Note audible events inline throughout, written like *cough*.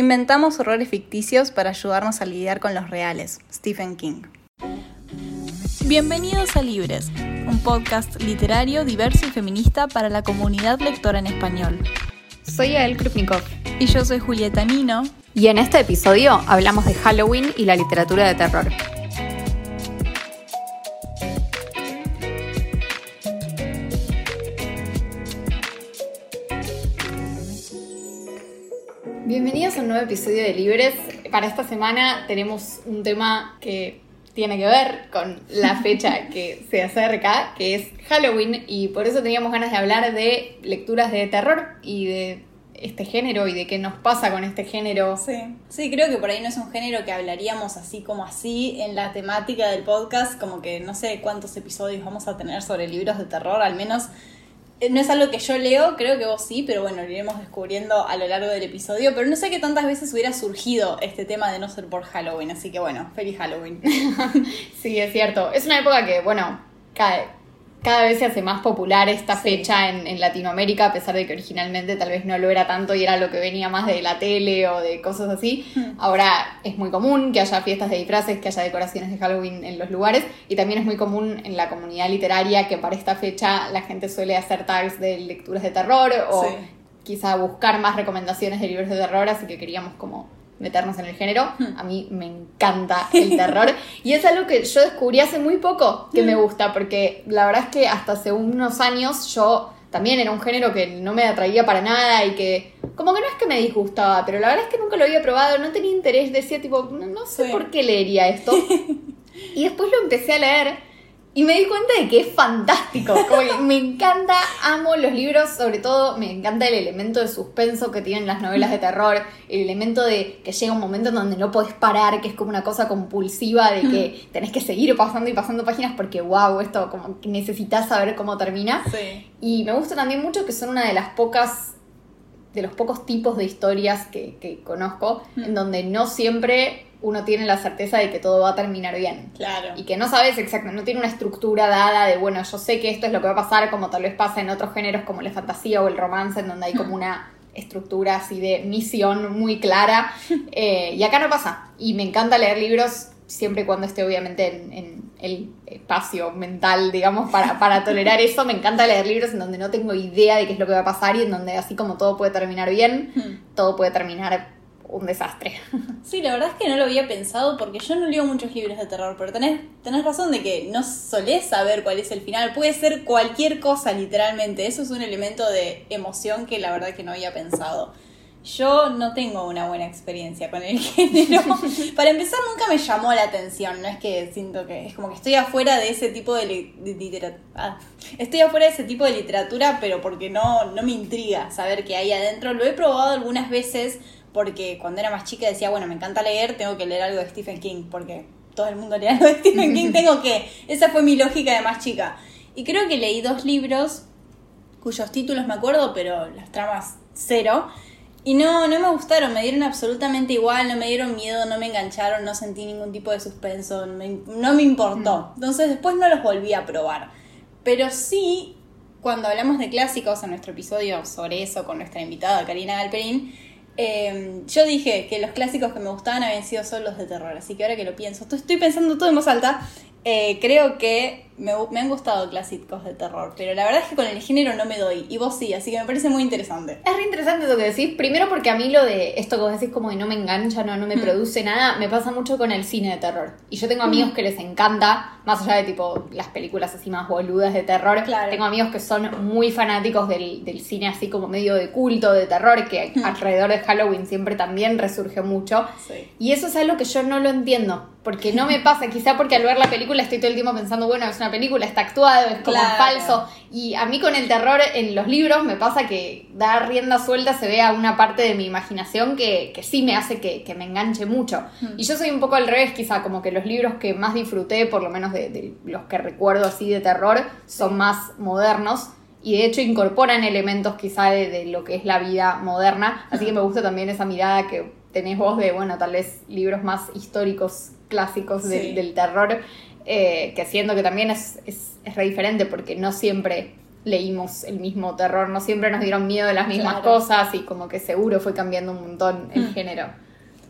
Inventamos horrores ficticios para ayudarnos a lidiar con los reales. Stephen King. Bienvenidos a Libres, un podcast literario diverso y feminista para la comunidad lectora en español. Soy Ael Krupnikov. Y yo soy Julieta Nino. Y en este episodio hablamos de Halloween y la literatura de terror. Nuevo episodio de Libres. Para esta semana tenemos un tema que tiene que ver con la *laughs* fecha que se acerca, que es Halloween, y por eso teníamos ganas de hablar de lecturas de terror y de este género y de qué nos pasa con este género. Sí, sí, creo que por ahí no es un género que hablaríamos así como así en la temática del podcast, como que no sé cuántos episodios vamos a tener sobre libros de terror, al menos no es algo que yo leo, creo que vos sí, pero bueno, lo iremos descubriendo a lo largo del episodio. Pero no sé qué tantas veces hubiera surgido este tema de no ser por Halloween, así que bueno, feliz Halloween. *laughs* sí, es cierto. Es una época que, bueno, cae cada vez se hace más popular esta fecha en, Latinoamérica, a pesar de que originalmente tal vez no lo era tanto y era lo que venía más de la tele o de cosas así. Hmm. Ahora es muy común que haya fiestas de disfraces, que haya decoraciones de Halloween en los lugares y también es muy común en la comunidad literaria que para esta fecha la gente suele hacer tags de lecturas de terror o quizá buscar más recomendaciones de libros de terror, así que queríamos como meternos en el género. Hmm. A mí me encanta el *laughs* terror. y es algo que yo descubrí hace muy poco que me hmm. gusta, porque la verdad es que hasta hace unos años yo también era un género que no me atraía para nada y que como que no es que me disgustaba, pero la verdad es que nunca lo había probado, no tenía interés, decía tipo, no, sé por qué leería esto. *laughs* y después lo empecé a leer y me di cuenta de que es fantástico. me encanta, amo los libros, sobre todo me encanta el elemento de suspenso que tienen las novelas de terror, el elemento de que llega un momento en donde no podés parar, que es como una cosa compulsiva de que *laughs* tenés que seguir pasando y pasando páginas porque wow, esto como que necesitas saber cómo termina. Y me gusta también mucho que son una de las pocas de los pocos tipos de historias que, que conozco, en donde no siempre uno tiene la certeza de que todo va a terminar bien. Claro. Y que no sabes exactamente, no tiene una estructura dada de, bueno, yo sé que esto es lo que va a pasar, como tal vez pasa en otros géneros como la fantasía o el romance, en donde hay como una *laughs* estructura así de misión muy clara. Eh, y acá no pasa. Y me encanta leer libros siempre y cuando esté obviamente en, el espacio mental, digamos, para, para tolerar *laughs* eso. Me encanta leer libros en donde no tengo idea de qué es lo que va a pasar y en donde así como todo puede terminar bien, hmm. todo puede terminar un desastre. *laughs* Sí, la verdad es que no lo había pensado porque yo no leo muchos libros de terror, pero tenés, tenés razón de que no solés saber cuál es el final. Puede ser cualquier cosa, literalmente. Eso es un elemento de emoción que la verdad que no había pensado. Yo no tengo una buena experiencia con el *laughs* género. *laughs* Para empezar, nunca me llamó la atención. No es que siento que. Es como que estoy afuera de ese tipo de, literatura. Ah, estoy afuera de ese tipo de literatura, pero porque no, no me intriga saber qué hay adentro. Lo he probado algunas veces porque cuando era más chica decía, bueno, me encanta leer, tengo que leer algo de Stephen King, porque todo el mundo lee algo de Stephen King, *laughs* tengo que. Esa fue mi lógica de más chica. Y creo que leí dos libros cuyos títulos me acuerdo, pero las tramas cero. Y no, no me gustaron, me dieron absolutamente igual, no me dieron miedo, no me engancharon, no sentí ningún tipo de suspenso, no me, importó. Mm. Entonces después no los volví a probar. Pero sí, cuando hablamos de clásicos en nuestro episodio sobre eso con nuestra invitada Karina Galperín, eh, yo dije que los clásicos que me gustaban habían sido solo los de terror, así que ahora que lo pienso, estoy pensando todo en voz alta, eh, creo que me, han gustado clásicos de terror, pero la verdad es que con el género no me doy. Y vos sí, así que me parece muy interesante. Es re interesante lo que decís. Primero porque a mí lo de esto que vos decís como de no me engancha, no, no me mm. produce nada, me pasa mucho con el cine de terror. Y yo tengo amigos mm. que les encanta, más allá de tipo las películas así más boludas de terror. Tengo amigos que son muy fanáticos del, cine así como medio de culto, de terror, que mm. alrededor de Halloween siempre también resurge mucho. Y eso es algo que yo no lo entiendo. Porque no me *laughs* pasa, quizá porque al ver la película estoy todo el tiempo pensando, bueno, es una película está actuado, es como falso. Y a mí con el terror en los libros me pasa que dar rienda suelta se ve a una parte de mi imaginación que, que sí me hace que, que me enganche mucho. Hmm. Y yo soy un poco al revés, quizá, como que los libros que más disfruté, por lo menos de, los que recuerdo así de terror, son más modernos y de hecho incorporan elementos quizá de, lo que es la vida moderna. Así que me gusta también esa mirada que tenés vos de, bueno, tal vez libros más históricos, clásicos del terror, eh, que siento que también es, es, re diferente porque no siempre leímos el mismo terror, no siempre nos dieron miedo de las mismas Claro. cosas y como que seguro fue cambiando un montón el Mm. género.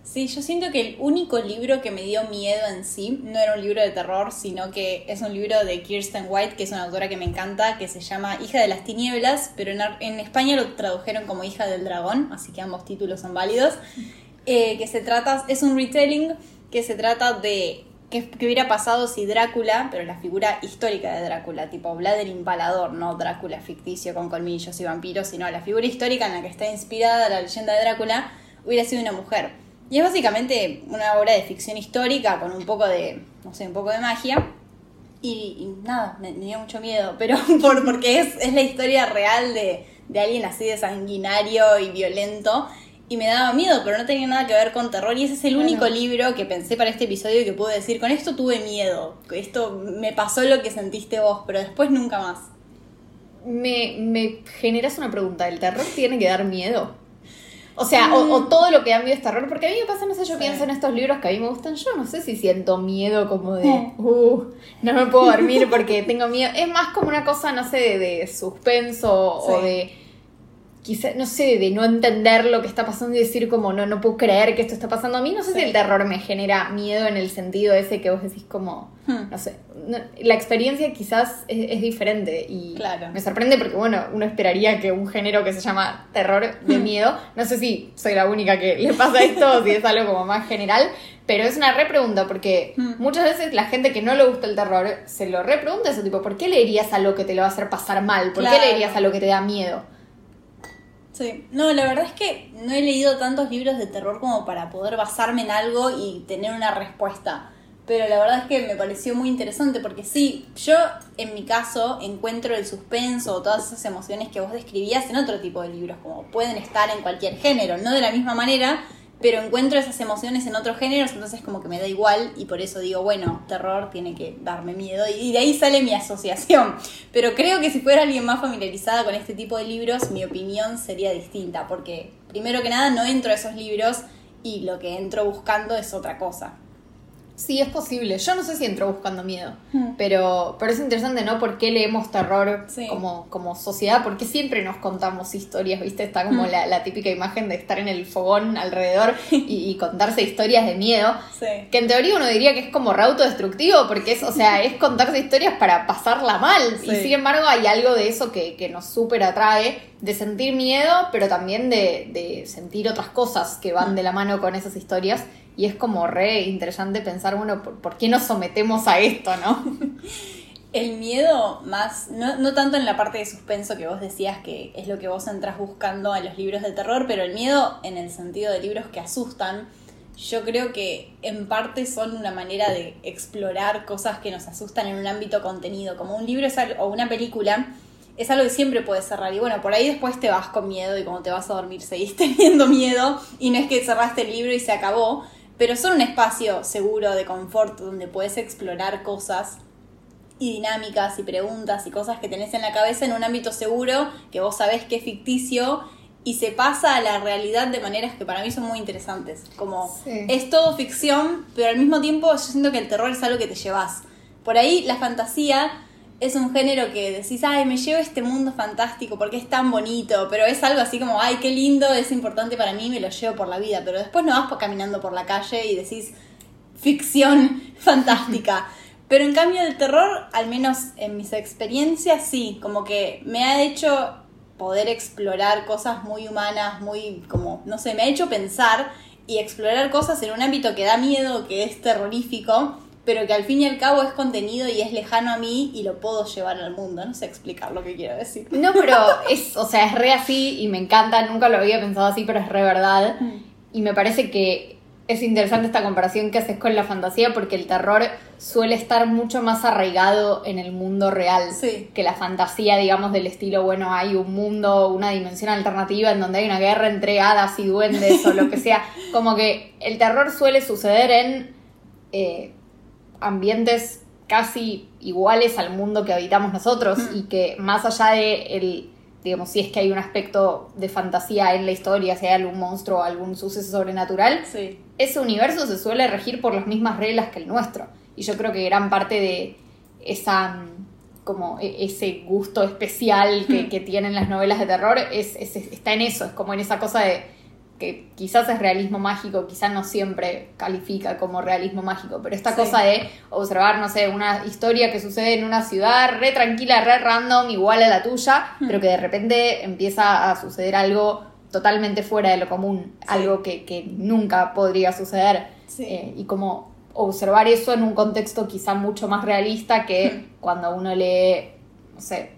Sí, yo siento que el único libro que me dio miedo en sí no era un libro de terror, sino que es un libro de Kirsten White, que es una autora que me encanta, que se llama Hija de las Tinieblas, pero en, en España lo tradujeron como Hija del Dragón, así que ambos títulos son válidos. *laughs* Eh, que se trata, es un retelling que se trata de qué hubiera pasado si Drácula, pero la figura histórica de Drácula, tipo Vlad el Impalador, no Drácula ficticio con colmillos y vampiros, sino la figura histórica en la que está inspirada la leyenda de Drácula, hubiera sido una mujer. Y es básicamente una obra de ficción histórica con un poco de, no sé, un poco de magia. Y, y nada, me, me dio mucho miedo, *laughs* pero por, porque es, es la historia real de, de alguien así de sanguinario y violento. Y me daba miedo, pero no tenía nada que ver con terror. Y ese es el único libro que pensé para este episodio que pude decir, con esto tuve miedo. Esto me pasó lo que sentiste vos, pero después nunca más. Me, me generas una pregunta, ¿el terror tiene que dar miedo? O sea, o, o todo lo que da miedo es terror, porque a mí me pasa, no sé, yo Sí. pienso en estos libros que a mí me gustan, yo no sé si siento miedo como de, Mm. uh, no me puedo dormir porque tengo miedo. Es más como una cosa, no sé, de, de suspenso o de, quizá, no sé, de no entender lo que está pasando y decir como, no, no puedo creer que esto está pasando. A mí no sé si el terror me genera miedo en el sentido ese que vos decís como, Hmm. no sé, no- la experiencia quizás es, es diferente y Claro. me sorprende porque, bueno, uno esperaría que un género que se llama terror de Hmm. miedo, no sé si soy la única que le pasa esto o si es algo como más general, pero es una repregunta porque Hmm. muchas veces la gente que no le gusta el terror se lo repregunta eso, tipo, ¿por qué leerías algo que te lo va a hacer pasar mal? ¿Por qué leerías algo que te da miedo? Sí, no, la verdad es que no he leído tantos libros de terror como para poder basarme en algo y tener una respuesta. Pero la verdad es que me pareció muy interesante porque sí, yo en mi caso encuentro el suspenso o todas esas emociones que vos describías en otro tipo de libros, como pueden estar en cualquier género, no de la misma manera, pero encuentro esas emociones en otros géneros, entonces como que me da igual y por eso digo, bueno, terror tiene que darme miedo y de ahí sale mi asociación. *laughs* Pero creo que si fuera alguien más familiarizada con este tipo de libros, mi opinión sería distinta, porque primero que nada no entro a esos libros y lo que entro buscando es otra cosa. Sí, es posible. Yo no sé si entró buscando miedo, Hmm. pero, pero es interesante, ¿no? ¿Por qué leemos terror Sí. como, como sociedad? Porque siempre nos contamos historias, ¿viste? Está como Hmm. la, la típica imagen de estar en el fogón alrededor *laughs* y, y contarse historias de miedo. Sí. Que en teoría uno diría que es como re autodestructivo, porque es, o sea, es contarse historias para pasarla mal. Sí. Y sin embargo hay algo de eso que, que nos súper atrae, de sentir miedo, pero también de, de sentir otras cosas que van de la mano con esas historias. Y es como re interesante pensar, bueno, ¿por, por qué nos sometemos a esto, no? *laughs* El miedo más, no, no tanto en la parte de suspenso que vos decías que es lo que vos entras buscando en los libros de terror, pero el miedo en el sentido de libros que asustan, yo creo que en parte son una manera de explorar cosas que nos asustan en un ámbito contenido, como un libro o una película. Es algo que siempre puedes cerrar y bueno, por ahí después te vas con miedo y cuando te vas a dormir seguís *laughs* teniendo miedo y no es que cerraste el libro y se acabó, pero son un espacio seguro de confort donde puedes explorar cosas y dinámicas y preguntas y cosas que tenés en la cabeza en un ámbito seguro que vos sabés que es ficticio y se pasa a la realidad de maneras que para mí son muy interesantes. Como Sí. es todo ficción, pero al mismo tiempo yo siento que el terror es algo que te llevas. Por ahí la fantasía es un género que decís, ay, me llevo a este mundo fantástico porque es tan bonito, pero es algo así como, ay, qué lindo, es importante para mí, me lo llevo por la vida, pero después no vas caminando por la calle y decís, ficción *laughs* fantástica. *laughs* Pero en cambio el terror, al menos en mis experiencias, sí, como que me ha hecho poder explorar cosas muy humanas, muy como, no sé, me ha hecho pensar y explorar cosas en un ámbito que da miedo, que es terrorífico, pero que al fin y al cabo es contenido y es lejano a mí y lo puedo llevar al mundo. No sé explicar lo que quiero decir. No, pero es, o sea, es re así y me encanta, nunca lo había pensado así, pero es re verdad. Y me parece que es interesante esta comparación que haces con la fantasía porque el terror suele estar mucho más arraigado en el mundo real Sí. que la fantasía, digamos, del estilo, bueno, hay un mundo, una dimensión alternativa en donde hay una guerra entre hadas y duendes o lo que sea. *laughs* Como que el terror suele suceder en eh, ambientes casi iguales al mundo que habitamos nosotros Mm. y que más allá de el digamos si es que hay un aspecto de fantasía en la historia, si hay algún monstruo o algún suceso sobrenatural, Sí. ese universo se suele regir por las mismas reglas que el nuestro. Y yo creo que gran parte de esa, mm, como e- ese gusto especial que, que tienen las novelas de terror, es, es- está en eso, es como en esa cosa de que quizás es realismo mágico, quizás no siempre califica como realismo mágico, pero esta Sí. cosa de observar, no sé, una historia que sucede en una ciudad re tranquila, re random, igual a la tuya, pero que de repente empieza a suceder algo totalmente fuera de lo común, algo que, que nunca podría suceder. Sí. Eh, y como observar eso en un contexto quizá mucho más realista que cuando uno lee, no sé,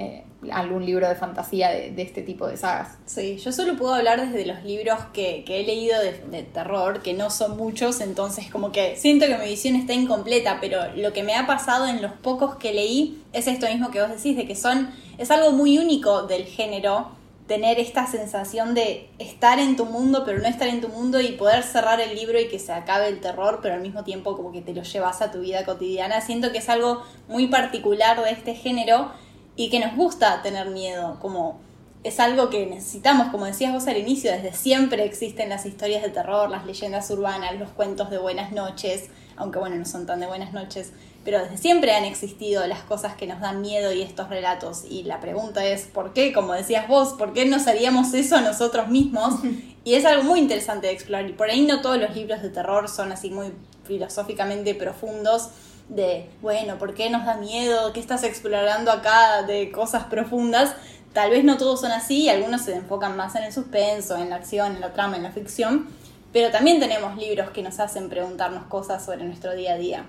eh, algún libro de fantasía de, este tipo de sagas. Sí, yo solo puedo hablar desde los libros que, que he leído de, de terror, que no son muchos, entonces como que siento que mi visión está incompleta, pero lo que me ha pasado en los pocos que leí es esto mismo que vos decís, de que son, es algo muy único del género, tener esta sensación de estar en tu mundo, pero no estar en tu mundo y poder cerrar el libro y que se acabe el terror, pero al mismo tiempo como que te lo llevas a tu vida cotidiana. Siento que es algo muy particular de este género y que nos gusta tener miedo, como es algo que necesitamos, como decías vos al inicio, desde siempre existen las historias de terror, las leyendas urbanas, los cuentos de buenas noches, aunque bueno, no son tan de buenas noches, pero desde siempre han existido las cosas que nos dan miedo y estos relatos. Y la pregunta es, ¿por qué? Como decías vos, ¿por qué nos haríamos eso nosotros mismos? *laughs* Y es algo muy interesante de explorar. Y por ahí no todos los libros de terror son así muy filosóficamente profundos de, bueno, ¿por qué nos da miedo? ¿Qué estás explorando acá de cosas profundas? Tal vez no todos son así algunos se enfocan más en el suspenso, en la acción, en la trama, en la ficción, pero también tenemos libros que nos hacen preguntarnos cosas sobre nuestro día a día.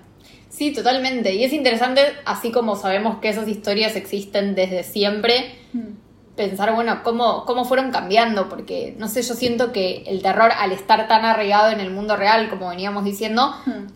Sí, totalmente. Y es interesante, así como sabemos que esas historias existen desde siempre, pensar, bueno, cómo, cómo fueron cambiando, porque, no sé, yo siento que el terror, al estar tan arraigado en el mundo real, como veníamos diciendo,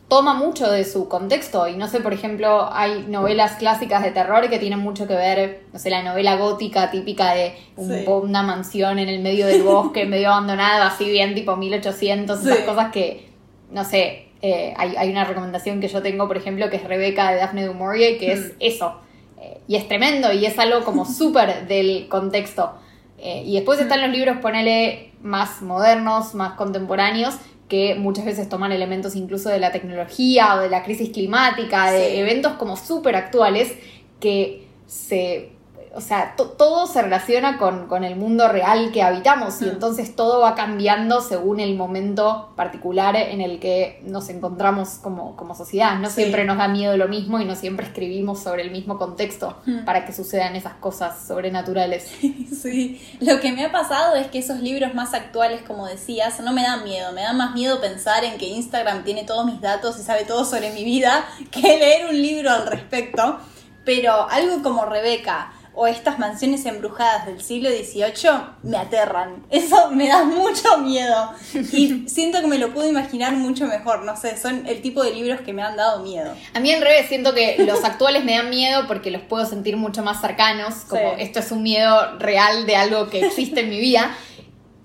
toma mucho de su contexto. Y no sé, por ejemplo, hay novelas clásicas de terror que tienen mucho que ver, no sé, la novela gótica típica de un- Sí. una mansión en el medio del bosque, *laughs* medio abandonado, así bien tipo 1800, esas Sí. cosas que, no sé, eh, hay, hay una recomendación que yo tengo, por ejemplo, que es Rebeca de Daphne du Maurier, que es eso. Eh, y es tremendo y es algo como *laughs* súper del contexto. Eh, y después están los libros, ponele, más modernos, más contemporáneos, que muchas veces toman elementos incluso de la tecnología o de la crisis climática, de Sí. eventos como súper actuales que se... O sea, to- todo se relaciona con, con el mundo real que habitamos y Mm. entonces todo va cambiando según el momento particular en el que nos encontramos como, como sociedad. No Sí. siempre nos da miedo lo mismo y no siempre escribimos sobre el mismo contexto Mm. para que sucedan esas cosas sobrenaturales. *laughs* Sí, lo que me ha pasado es que esos libros más actuales, como decías, no me dan miedo. Me da más miedo pensar en que Instagram tiene todos mis datos y sabe todo sobre mi vida que leer un libro al respecto. Pero algo como Rebeca o estas mansiones embrujadas del siglo XVIII me aterran. Eso me da mucho miedo. Y *laughs* siento que me lo puedo imaginar mucho mejor. No sé, son el tipo de libros que me han dado miedo. A mí al revés, siento que los *laughs* actuales me dan miedo porque los puedo sentir mucho más cercanos, como Sí. esto es un miedo real de algo que existe en mi vida.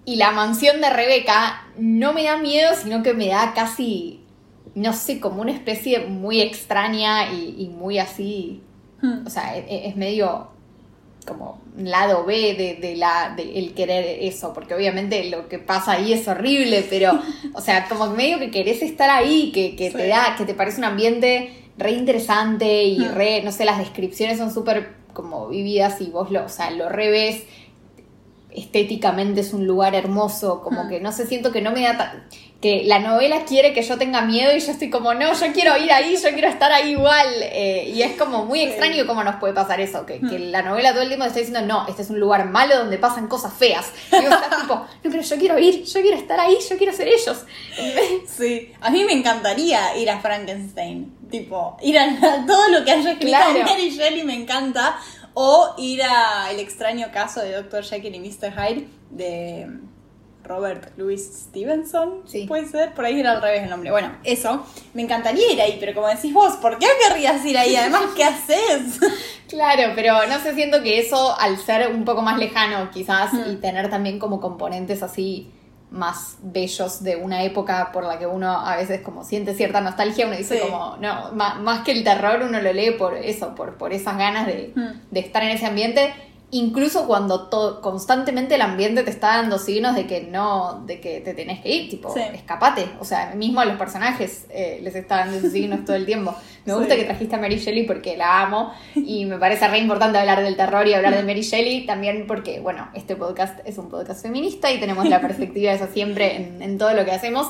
Y la mansión de Rebeca no me da miedo, sino que me da casi, no sé, como una especie muy extraña y, y muy así, Hmm. o sea, e- es, medio como un lado B de, de la de el querer eso, porque obviamente lo que pasa ahí es horrible, pero, *laughs* o sea, como medio que querés estar ahí, que, que te da, que te parece un ambiente re interesante y Mm. re, no sé, las descripciones son súper como vividas y vos lo, o sea, lo revés estéticamente es un lugar hermoso, como Mm. que no sé, siento que no me da ta- que la novela quiere que yo tenga miedo y yo estoy como, no, yo quiero ir ahí, yo quiero estar ahí igual. eh, y es como muy extraño cómo nos puede pasar eso, que, que la novela todo el tiempo te está diciendo, no, este es un lugar malo donde pasan cosas feas. Y vos estás tipo, no, pero yo quiero ir, yo quiero estar ahí, yo quiero ser ellos. *laughs* Sí, a mí me encantaría ir a Frankenstein, tipo, ir a, a todo lo que haya escrito Claro. Mary Shelley me encanta, o ir a El extraño caso de Dr. Jekyll y Mr. Hyde de Robert Louis Stevenson, Sí. puede ser, por ahí era al revés el nombre. Bueno, eso, me encantaría ir ahí, pero como decís vos, ¿por qué querrías ir ahí? Además, ¿qué haces? *laughs* Claro, pero no sé, siento que eso, al ser un poco más lejano quizás Mm. y tener también como componentes así más bellos de una época por la que uno a veces como siente cierta nostalgia, uno dice Sí. como, no, ma- más que el terror uno lo lee por eso, por, por esas ganas de, Mm. de estar en ese ambiente. Incluso cuando to- constantemente el ambiente te está dando signos de que no, de que te tenés que ir, tipo, Sí. escapate. O sea, mismo a los personajes eh, les está dando esos signos todo el tiempo. Me gusta Sí. que trajiste a Mary Shelley porque la amo y me parece re importante hablar del terror y hablar de Mary Shelley también porque, bueno, este podcast es un podcast feminista y tenemos la perspectiva de eso siempre en, en todo lo que hacemos.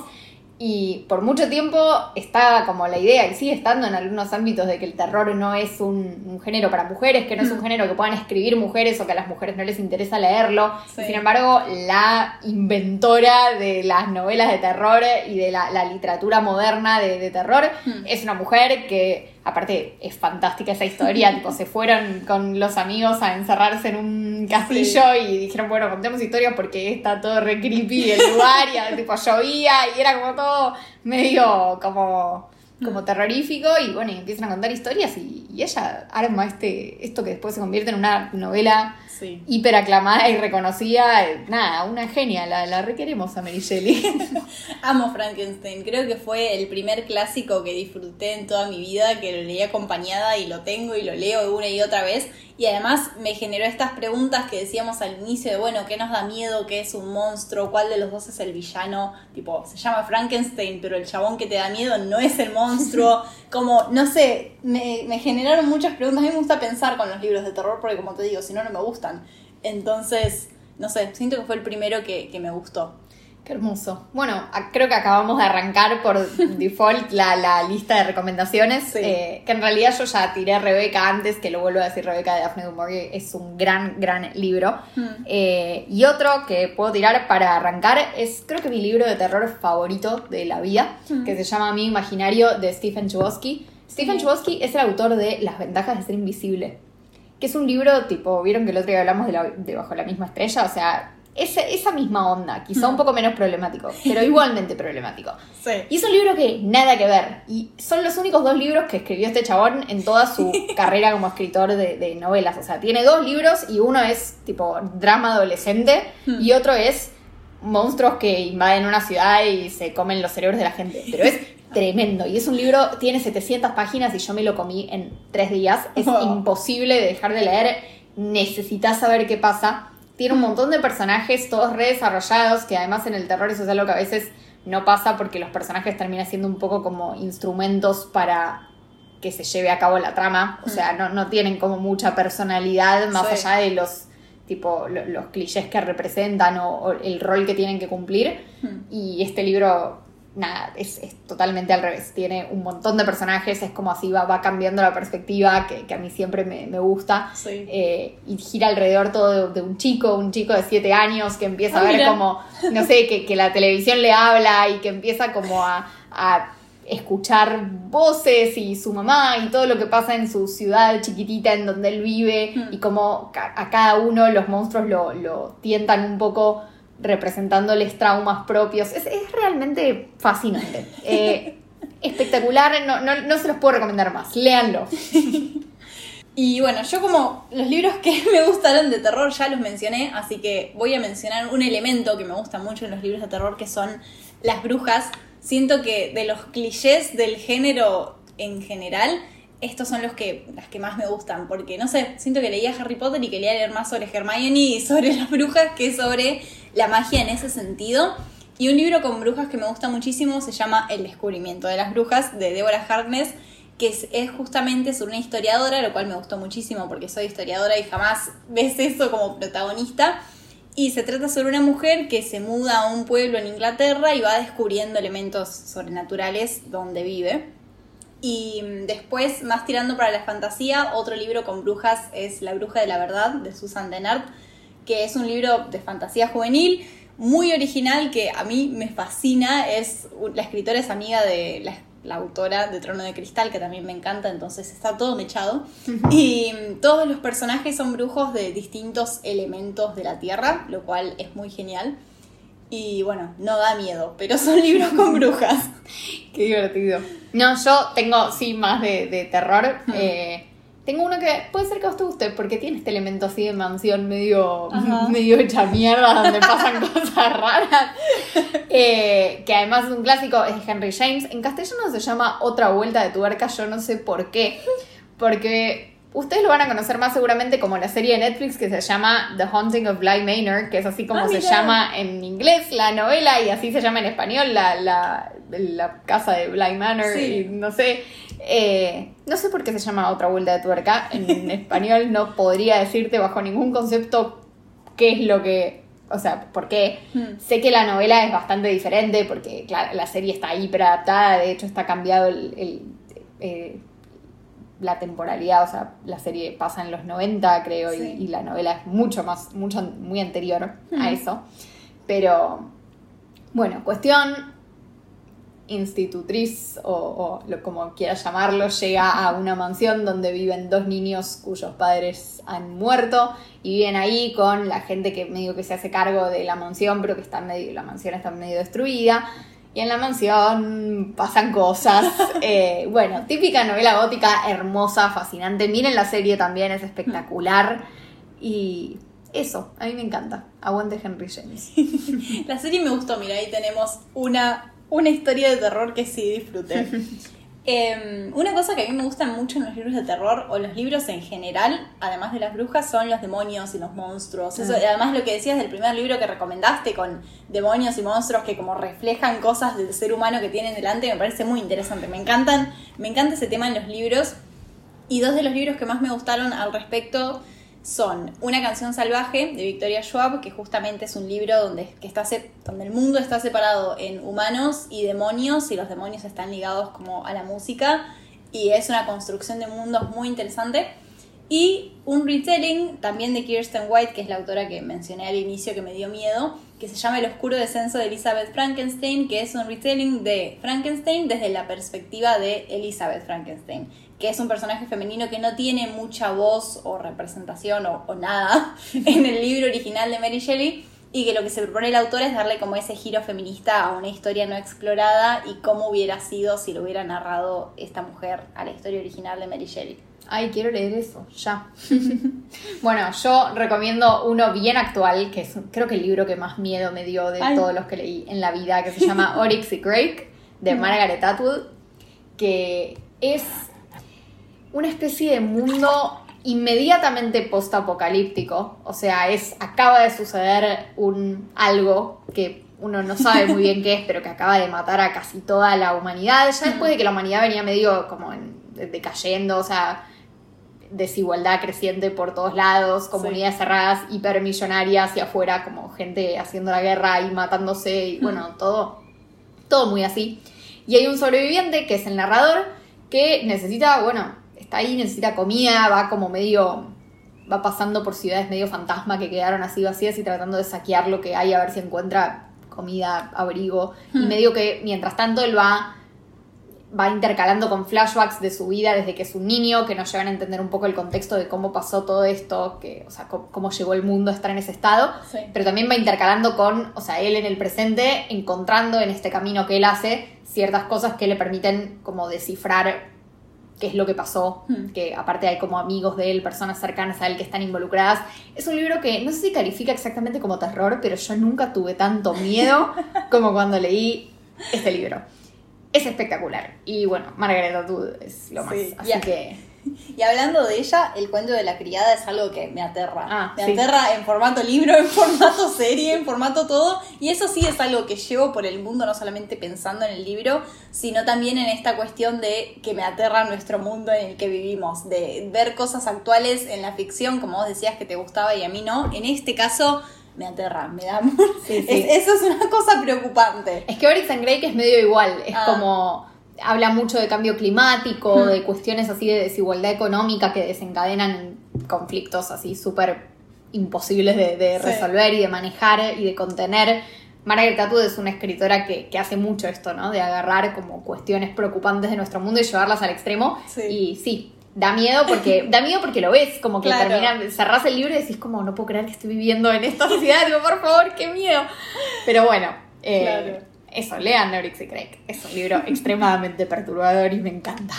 Y por mucho tiempo estaba como la idea, y sigue estando en algunos ámbitos, de que el terror no es un, un género para mujeres, que no es un *laughs* género que puedan escribir mujeres o que a las mujeres no les interesa leerlo. Sí. Sin embargo, la inventora de las novelas de terror y de la, la literatura moderna de, de terror Hmm. es una mujer que, aparte, es fantástica esa historia. *laughs* tipo, se fueron con los amigos a encerrarse en un castillo y dijeron, bueno, contemos historias porque está todo re creepy el lugar y *laughs* tipo llovía y era como todo medio como, como terrorífico y bueno, y empiezan a contar historias y, y ella arma este, esto que después se convierte en una novela Sí. hiper aclamada y reconocida. eh, Nada, una genia, la, la requeremos a Mary Shelley. *laughs* Amo Frankenstein, creo que fue el primer clásico que disfruté en toda mi vida, que lo leí acompañada y lo tengo y lo leo una y otra vez. Y además me generó estas preguntas que decíamos al inicio de, bueno, ¿qué nos da miedo? ¿Qué es un monstruo? ¿Cuál de los dos es el villano? Tipo, se llama Frankenstein, pero el chabón que te da miedo no es el monstruo. *laughs* Como, no sé, me, me generaron muchas preguntas. A mí me gusta pensar con los libros de terror porque, como te digo, si no, no me gustan. Entonces, no sé, siento que fue el primero que, que me gustó. Qué hermoso. Bueno, creo que acabamos de arrancar por *laughs* default la, la lista de recomendaciones. Sí. eh, que en realidad yo ya tiré a Rebeca antes, que lo vuelvo a decir, Rebeca de Daphne du Maurier es un gran, gran libro. Mm. Eh, y otro que puedo tirar para arrancar es, creo que mi libro de terror favorito de la vida, Mm. que se llama Mi Imaginario de Stephen Chbosky. Stephen. Chbosky es el autor de Las ventajas de ser invisible, que es un libro tipo, vieron que el otro día hablamos de, la- de Bajo la misma estrella, o sea, ese- esa misma onda, quizá Mm. un poco menos problemático, pero *laughs* igualmente problemático. Sí. Y es un libro que nada que ver. Y son los únicos dos libros que escribió este chabón en toda su *laughs* carrera como escritor de, de novelas. O sea, tiene dos libros y uno es tipo drama adolescente Hmm. y otro es monstruos que invaden una ciudad y se comen los cerebros de la gente. Pero es tremendo. Y es un libro, tiene 700 páginas y yo me lo comí en tres días. Es *laughs* imposible de dejar de leer. Necesitas saber qué pasa. Tiene un montón de personajes, todos re desarrollados, que además en el terror eso es algo que a veces no pasa porque los personajes terminan siendo un poco como instrumentos para que se lleve a cabo la trama. O sea, no, no tienen como mucha personalidad más Sí. allá de los tipo lo- los clichés que representan o, o el rol que tienen que cumplir. Hmm. Y este libro, nada, es, es totalmente al revés. Tiene un montón de personajes, es como así va, va cambiando la perspectiva, que, que a mí siempre me, me gusta. Sí. Eh, y gira alrededor todo de, de un chico, un chico de 7 años que empieza Ah, a ver mira. como, no sé, que, que la televisión le habla y que empieza como a, a escuchar voces y su mamá y todo lo que pasa en su ciudad chiquitita en donde él vive Hmm. y como ca- a cada uno los monstruos lo, lo tientan un poco representándoles traumas propios. Es, es realmente fascinante. Eh, *laughs* espectacular, no, no, no se los puedo recomendar más. Léanlo. *laughs* Y bueno, yo como los libros que *laughs* me gustaron de terror ya los mencioné, así que voy a mencionar un elemento que me gusta mucho en los libros de terror, que son las brujas. Siento que de los clichés del género en general, estos son los que, las que más me gustan, porque no sé, siento que leía Harry Potter y quería leer más sobre Hermione y sobre *laughs* las brujas que sobre la magia en ese sentido. Y un libro con brujas que me gusta muchísimo se llama El descubrimiento de las brujas de Deborah Harkness, que es, es justamente sobre una historiadora, lo cual me gustó muchísimo porque soy historiadora y jamás *laughs* ves eso como protagonista. Y se trata sobre una mujer que se muda a un pueblo en Inglaterra y va descubriendo elementos sobrenaturales donde vive. Y mm, después, más tirando para la fantasía, otro libro con brujas es La bruja de la verdad de Susan Dennard, que es un libro de fantasía juvenil muy original que a mí me fascina. Es la escritora es amiga de la, la autora de Trono de Cristal, que también me encanta, entonces está todo mechado. Y mm, todos los personajes son brujos de distintos elementos de la tierra, lo cual es muy genial. Y bueno, no da miedo, pero son *laughs* libros con brujas. *laughs* Qué divertido. No, yo tengo, sí, más de, de terror. Hmm. Eh, tengo uno que puede ser que a usted guste, porque tiene este elemento así de mansión medio, Ajá. *laughs* medio hecha mierda, donde pasan cosas raras. Eh, que además es un clásico, es de Henry James. En castellano se llama Otra vuelta de tuerca, yo no sé por qué. Porque Ustedes lo van a conocer más seguramente como la serie de Netflix que se llama The Haunting of Bly Manor, que es así como Ah, se llama en inglés la novela y así se llama en español la, la, la casa de Bly Manor. Sí. Y no sé, eh, no sé por qué se llama otra vuelta de tuerca. En *laughs* español no podría decirte bajo ningún concepto qué es lo que, o sea, por qué. Hmm. Sé que la novela es bastante diferente porque claro, la serie está hiper adaptada, de hecho está cambiado el, el, eh, la temporalidad, o sea, la serie pasa en los 90 creo y- Sí. y, la novela es mucho más, mucho muy anterior a eso. Pero bueno, cuestión institutriz o, o lo, como quieras llamarlo, llega a una mansión donde viven dos niños cuyos padres han muerto y viven ahí con la gente que medio que se hace cargo de la mansión, pero que está medio, la mansión está medio destruida. Y en la mansión pasan cosas. *laughs* eh, bueno, típica novela gótica, hermosa, fascinante. Miren la serie también, es espectacular. Y eso, a mí me encanta. Aguante Henry James. *laughs* La serie me gustó, mira, ahí tenemos una, una historia de terror que sí disfruté. *laughs* Em, una cosa que a mí me gusta mucho en los libros de terror o los libros en general, además de las brujas, son los demonios y los monstruos. Eso, Ah. además lo que decías del primer libro que recomendaste con demonios y monstruos que como reflejan cosas del ser humano que tienen delante, me parece muy interesante. Me encantan, me encanta ese tema en los libros. Y dos de los libros que más me gustaron al respecto son Una canción salvaje de Victoria Schwab, que justamente es un libro donde, que está donde el mundo está separado en humanos y demonios, y los demonios están ligados como a la música, y es una construcción de mundos muy interesante. Y un retelling también de Kirsten White, que es la autora que mencioné al inicio que me dio miedo, que se llama El oscuro descenso de Elizabeth Frankenstein, que es un retelling de Frankenstein desde la perspectiva de Elizabeth Frankenstein, que es un personaje femenino que no tiene mucha voz o representación o, o nada *laughs* en el libro original de Mary Shelley. Y que lo que se propone el autor es darle como ese giro feminista a una historia no explorada y cómo hubiera sido si lo hubiera narrado esta mujer a la historia original de Mary Shelley. Ay, quiero leer eso, ya. *laughs* bueno, yo recomiendo uno bien actual, que es creo que el libro que más miedo me dio de Ay. todos los que leí en la vida, que se llama *laughs* Oryx y Crake, de Margaret Atwood, que es una especie de mundo inmediatamente post-apocalíptico. O sea, es acaba de suceder un algo que uno no sabe muy bien qué es, pero que acaba de matar a casi toda la humanidad. Ya después de que la humanidad venía medio como en- decayendo, o sea, desigualdad creciente por todos lados, comunidades cerradas, hipermillonarias y afuera como gente haciendo la guerra y matándose y bueno, todo, todo muy así. Y hay un sobreviviente que es el narrador que necesita, bueno, está ahí, necesita comida, va como medio, va pasando por ciudades medio fantasma que quedaron así vacías y tratando de saquear lo que hay a ver si encuentra comida, abrigo. Y medio que mientras tanto él va va intercalando con flashbacks de su vida desde que es un niño, que nos llevan a entender un poco el contexto de cómo pasó todo esto, que, o sea, cómo, cómo llegó el mundo a estar en ese estado, Sí. pero también va intercalando con, o sea, él en el presente, encontrando en este camino que él hace ciertas cosas que le permiten como descifrar qué es lo que pasó, Hmm. que aparte hay como amigos de él, personas cercanas a él que están involucradas. Es un libro que no sé si califica exactamente como terror, pero yo nunca tuve tanto miedo *laughs* como cuando leí este libro. Es espectacular. Y bueno, Margaret Atwood es lo más. Sí, así que. *laughs* Y hablando de ella, el cuento de la criada es algo que me aterra. Ah, me sí. aterra en formato libro, *laughs* en formato serie, en formato todo. Y eso sí es algo que llevo por el mundo, no solamente pensando en el libro, sino también en esta cuestión de que me aterra nuestro mundo en el que vivimos. De ver cosas actuales en la ficción, como vos decías que te gustaba y a mí no. En este caso, me aterra, me da. Sí, *laughs* sí. Es- eso es una cosa preocupante. Es que Oryx and Grey que es medio igual. Es Ah. como. Habla mucho de cambio climático, de cuestiones así de desigualdad económica que desencadenan en conflictos así súper imposibles de, de Sí. resolver y de manejar y de contener. Margaret Atwood es una escritora que, que hace mucho esto, ¿no? De agarrar como cuestiones preocupantes de nuestro mundo y llevarlas al extremo. Sí. Y sí, da miedo porque *laughs* da miedo porque lo ves, como que Claro. termina, cerrás el libro y decís como no puedo creer que estoy viviendo en esta *laughs* sociedad, digo, por favor, qué miedo. Pero bueno, eh, Claro. Eso, lean Oryx y Craig. Es un libro extremadamente perturbador y me encanta.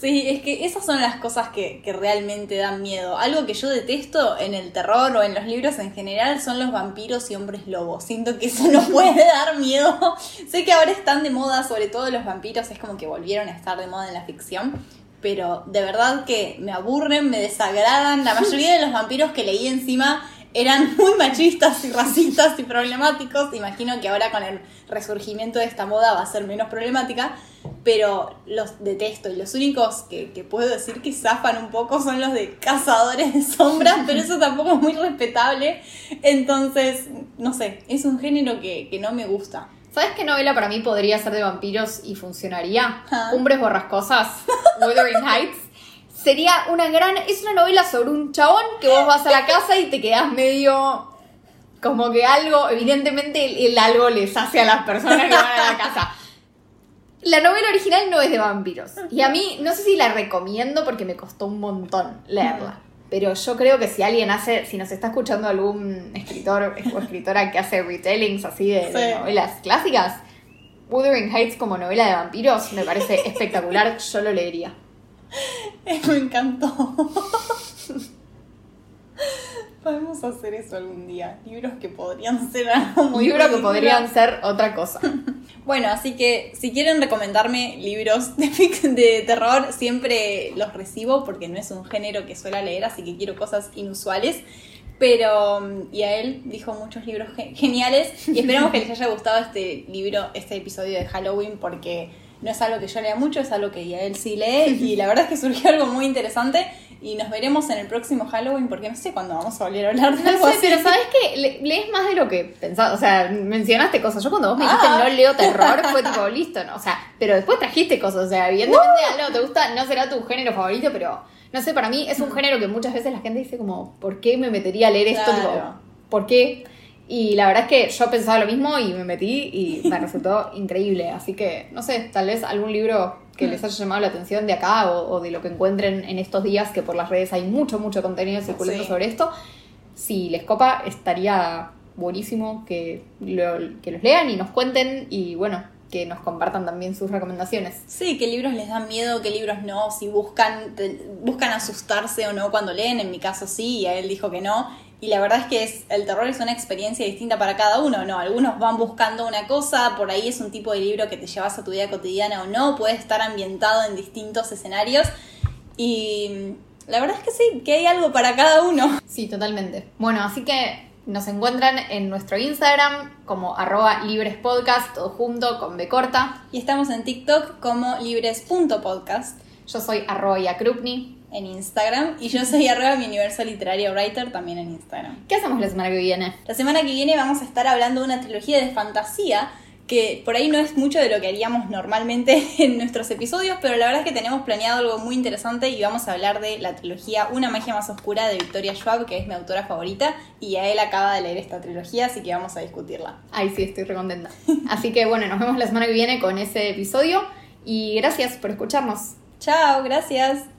Sí, es que esas son las cosas que, que realmente dan miedo. Algo que yo detesto en el terror o en los libros en general son los vampiros y hombres lobos. Siento que eso no puede dar miedo. sé que ahora están de moda, sobre todo los vampiros, es como que volvieron a estar de moda en la ficción. pero de verdad que me aburren, me desagradan. La mayoría de los vampiros que leí encima eran muy machistas y racistas y problemáticos. Imagino que ahora con el resurgimiento de esta moda va a ser menos problemática, pero los detesto. Y los únicos que, puedo decir que zafan un poco son los de cazadores de sombras, pero eso tampoco es muy respetable. Entonces, no sé, es un género que, no me gusta. ¿Sabes qué novela para mí podría ser de vampiros y funcionaría? Cumbres borrascosas, Wuthering Heights sería una gran. Es una novela sobre un chabón que vos vas a la casa y te quedás medio. Como que algo, evidentemente el, algo les hace a las personas que van a la casa. La novela original no es de vampiros. Y a mí, no sé si la recomiendo porque me costó un montón leerla. Pero yo creo que si alguien hace, si nos está escuchando algún escritor o escritora que hace retellings así de, novelas clásicas, Wuthering Heights como novela de vampiros me parece espectacular, yo lo leería. *laughs* Me encantó. Podemos hacer eso algún día. Libros que podrían ser algo muy Libros que podrían ser otra cosa. *laughs* Bueno, así que si quieren recomendarme libros de, de terror, siempre los recibo porque no es un género que suela leer, así que quiero cosas inusuales. Pero, y a él dijo muchos libros geniales y esperamos que les haya gustado este libro, este episodio de Halloween porque no es algo que yo lea mucho, es algo que él sí lee y la verdad es que surgió algo muy interesante y nos veremos en el próximo Halloween porque no sé cuándo vamos a volver a hablar de algo no sé, pero ¿sabes qué? lees más de lo que pensaba, o sea, mencionaste cosas. Yo cuando vos me dijiste ah. no leo terror fue tipo listo, ¿no? O sea, pero después trajiste cosas, o sea, evidentemente uh. algo te gusta, no será tu género favorito, pero no sé, para mí es un mm. género que muchas veces la gente dice como, ¿por qué me metería a leer esto? ¿Por qué? Y la verdad es que yo pensaba lo mismo y me metí y me resultó *laughs* increíble. Así que, no sé, tal vez algún libro que les haya llamado la atención de acá o, de lo que encuentren en estos días, que por las redes hay mucho, mucho contenido circulando sobre esto. Si les copa, estaría buenísimo que, que los lean y nos cuenten y bueno, que nos compartan también sus recomendaciones. Sí, qué libros les dan miedo, qué libros no, si buscan, buscan asustarse o no cuando leen, en mi caso sí, y a él dijo que no. Y la verdad es que es, el terror es una experiencia distinta para cada uno, ¿no? Algunos van buscando una cosa, por ahí es un tipo de libro que te llevas a tu vida cotidiana o no, puede estar ambientado en distintos escenarios. Y la verdad es que sí, que hay algo para cada uno. *laughs* Sí, totalmente. Bueno, así que nos encuentran en nuestro Instagram como arroba librespodcast, todo junto con B corta. Y estamos en TikTok como libres.podcast. Yo soy arroba yakrupni en Instagram y yo soy arroba mi universo literario writer también en Instagram. ¿Qué hacemos la semana que viene? La semana que viene vamos a estar hablando de una trilogía de fantasía que por ahí no es mucho de lo que haríamos normalmente *laughs* en nuestros episodios, pero la verdad es que tenemos planeado algo muy interesante y vamos a hablar de la trilogía Una magia más oscura de Victoria Schwab, que es mi autora favorita, y a él acaba de leer esta trilogía, así que vamos a discutirla. Ay, sí, estoy recontenta. así que bueno, nos vemos la semana que viene con ese episodio y gracias por escucharnos. Chao, gracias.